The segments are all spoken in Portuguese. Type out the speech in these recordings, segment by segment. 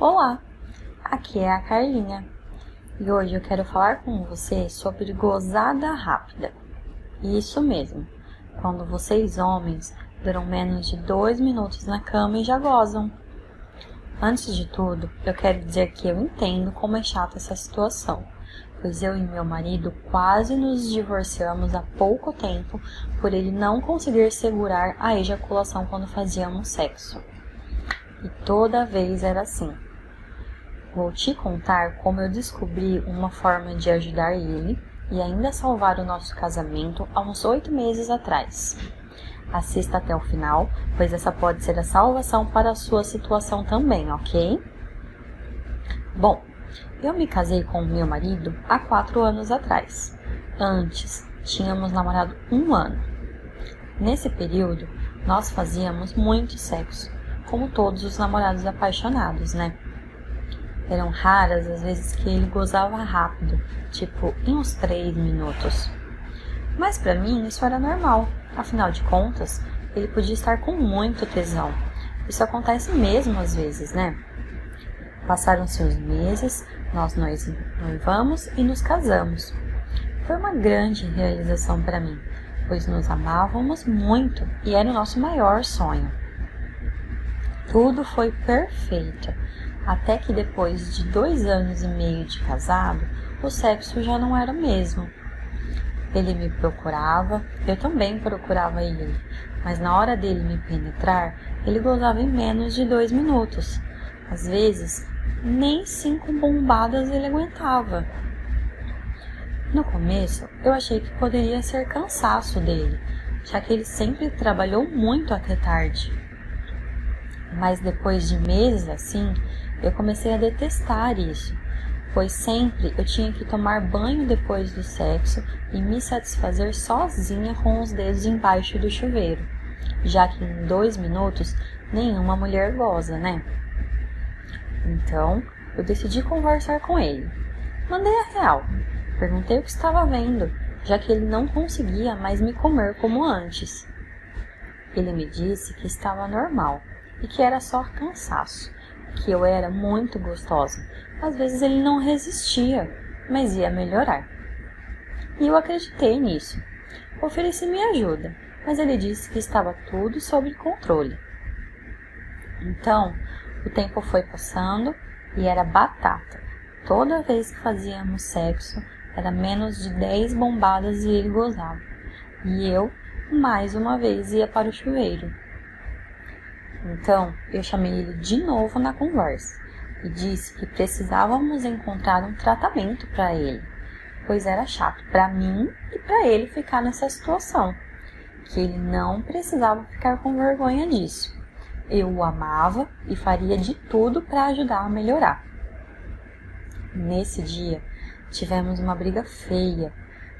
Olá, aqui é a Carlinha e hoje eu quero falar com você sobre gozada rápida. Isso mesmo, quando vocês homens duram menos de dois minutos na cama e já gozam. Antes de tudo, eu quero dizer que eu entendo como é chata essa situação, pois eu e meu marido quase nos divorciamos há pouco tempo por ele não conseguir segurar a ejaculação quando fazíamos sexo. E toda vez era assim. Vou te contar como eu descobri uma forma de ajudar ele e ainda salvar o nosso casamento há uns oito meses atrás. Assista até o final, pois essa pode ser a salvação para a sua situação também, ok? Bom, eu me casei com meu marido há quatro anos atrás. Antes, tínhamos namorado um ano. Nesse período, nós fazíamos muito sexo, como todos os namorados apaixonados, né? Eram raras as vezes que ele gozava rápido, tipo em uns três minutos. Mas para mim isso era normal, Afinal de contas, ele podia estar com muito tesão. Isso acontece mesmo às vezes, né? Passaram-se os meses, nós noivamos e nos casamos. Foi uma grande realização para mim, pois nos amávamos muito e era o nosso maior sonho. Tudo foi perfeito, até que depois de dois anos e meio de casado, o sexo já não era o mesmo. Ele me procurava, eu também procurava ele, mas na hora dele me penetrar, ele gozava em menos de dois minutos. Às vezes, nem cinco bombadas ele aguentava. No começo, eu achei que poderia ser cansaço dele, já que ele sempre trabalhou muito até tarde. Mas depois de meses assim, eu comecei a detestar isso pois sempre eu tinha que tomar banho depois do sexo e me satisfazer sozinha com os dedos embaixo do chuveiro, já que em dois minutos nenhuma mulher goza, né? Então eu decidi conversar com ele. Mandei a real, perguntei o que estava vendo, já que ele não conseguia mais me comer como antes. Ele me disse que estava normal e que era só cansaço, que eu era muito gostosa às vezes ele não resistia, mas ia melhorar. E eu acreditei nisso. Ofereci minha ajuda, mas ele disse que estava tudo sob controle. Então, o tempo foi passando e era batata. Toda vez que fazíamos sexo, era menos de 10 bombadas e ele gozava. E eu, mais uma vez, ia para o chuveiro. Então, eu chamei ele de novo na conversa e disse que precisávamos encontrar um tratamento para ele, pois era chato para mim e para ele ficar nessa situação, que ele não precisava ficar com vergonha disso. Eu o amava e faria de tudo para ajudar a melhorar. Nesse dia, tivemos uma briga feia,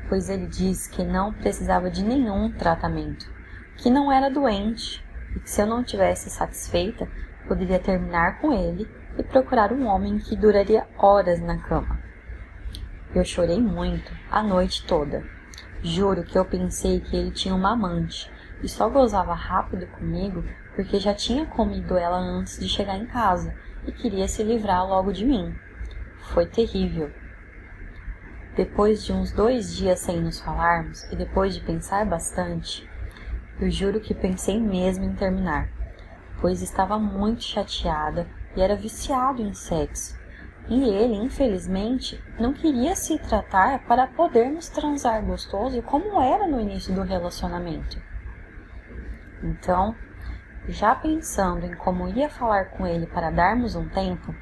pois ele disse que não precisava de nenhum tratamento, que não era doente se eu não tivesse satisfeita, poderia terminar com ele e procurar um homem que duraria horas na cama. Eu chorei muito a noite toda. Juro que eu pensei que ele tinha uma amante e só gozava rápido comigo porque já tinha comido ela antes de chegar em casa e queria se livrar logo de mim. Foi terrível. Depois de uns dois dias sem nos falarmos e depois de pensar bastante, eu juro que pensei mesmo em terminar, pois estava muito chateada e era viciado em sexo. E ele, infelizmente, não queria se tratar para podermos transar gostoso como era no início do relacionamento. Então, já pensando em como ia falar com ele para darmos um tempo,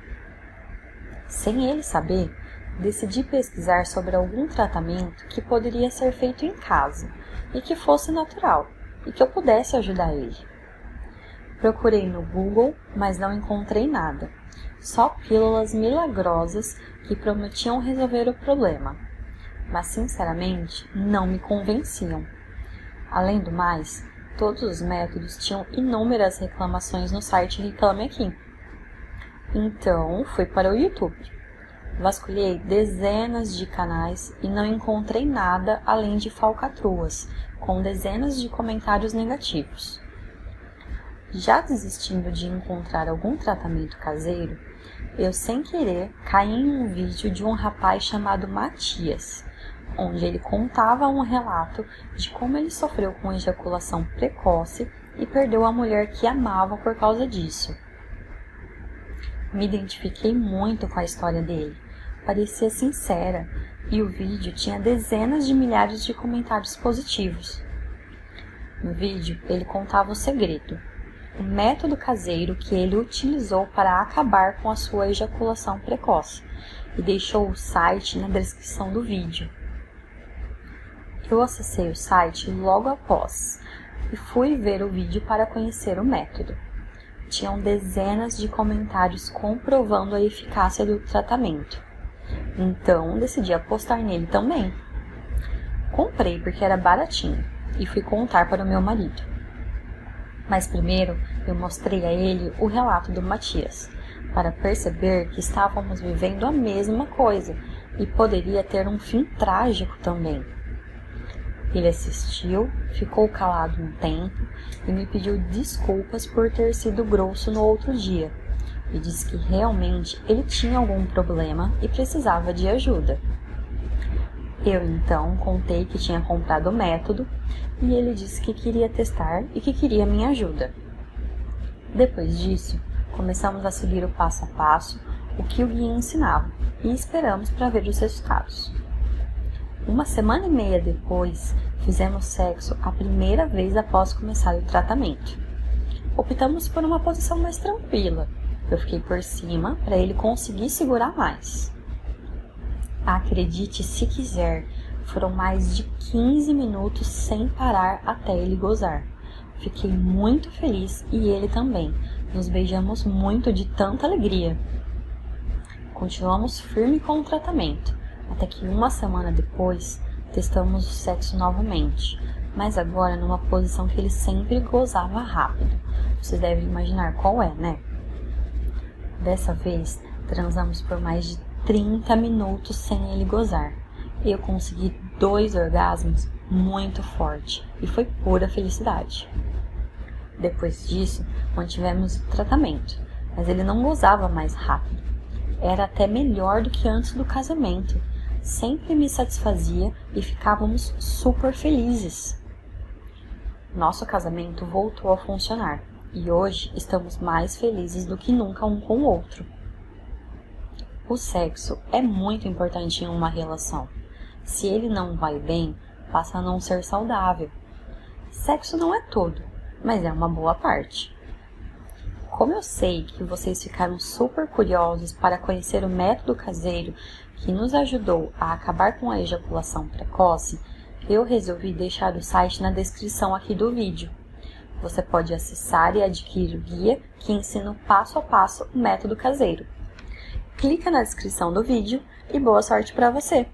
sem ele saber, decidi pesquisar sobre algum tratamento que poderia ser feito em casa e que fosse natural e que eu pudesse ajudar ele. Procurei no Google, mas não encontrei nada. Só pílulas milagrosas que prometiam resolver o problema. Mas, sinceramente, não me convenciam. Além do mais, todos os métodos tinham inúmeras reclamações no site Reclame Aqui. Então, fui para o YouTube. Vasculhei dezenas de canais e não encontrei nada além de falcatruas, com dezenas de comentários negativos. Já desistindo de encontrar algum tratamento caseiro, eu sem querer caí em um vídeo de um rapaz chamado Matias, onde ele contava um relato de como ele sofreu com ejaculação precoce e perdeu a mulher que amava por causa disso. Me identifiquei muito com a história dele, parecia sincera e o vídeo tinha dezenas de milhares de comentários positivos. No vídeo, ele contava o segredo, o método caseiro que ele utilizou para acabar com a sua ejaculação precoce e deixou o site na descrição do vídeo. Eu acessei o site logo após e fui ver o vídeo para conhecer o método. Tinham dezenas de comentários comprovando a eficácia do tratamento. Então decidi apostar nele também. Comprei porque era baratinho e fui contar para o meu marido. Mas primeiro eu mostrei a ele o relato do Matias, para perceber que estávamos vivendo a mesma coisa e poderia ter um fim trágico também. Ele assistiu, ficou calado um tempo e me pediu desculpas por ter sido grosso no outro dia. E disse que realmente ele tinha algum problema e precisava de ajuda. Eu então contei que tinha comprado o método e ele disse que queria testar e que queria minha ajuda. Depois disso, começamos a seguir o passo a passo o que o guia ensinava e esperamos para ver os resultados. Uma semana e meia depois, fizemos sexo a primeira vez após começar o tratamento. Optamos por uma posição mais tranquila. Eu fiquei por cima para ele conseguir segurar mais. Acredite se quiser, foram mais de 15 minutos sem parar até ele gozar. Fiquei muito feliz e ele também. Nos beijamos muito de tanta alegria. Continuamos firme com o tratamento até que uma semana depois testamos o sexo novamente, mas agora numa posição que ele sempre gozava rápido. Você deve imaginar qual é, né? Dessa vez transamos por mais de 30 minutos sem ele gozar. Eu consegui dois orgasmos muito forte e foi pura felicidade. Depois disso, mantivemos o tratamento, mas ele não gozava mais rápido. Era até melhor do que antes do casamento sempre me satisfazia e ficávamos super felizes. Nosso casamento voltou a funcionar e hoje estamos mais felizes do que nunca um com o outro. O sexo é muito importante em uma relação. Se ele não vai bem, passa a não ser saudável. Sexo não é tudo, mas é uma boa parte. Como eu sei que vocês ficaram super curiosos para conhecer o método caseiro que nos ajudou a acabar com a ejaculação precoce, eu resolvi deixar o site na descrição aqui do vídeo. Você pode acessar e adquirir o guia que ensina passo a passo o método caseiro. Clica na descrição do vídeo e boa sorte para você!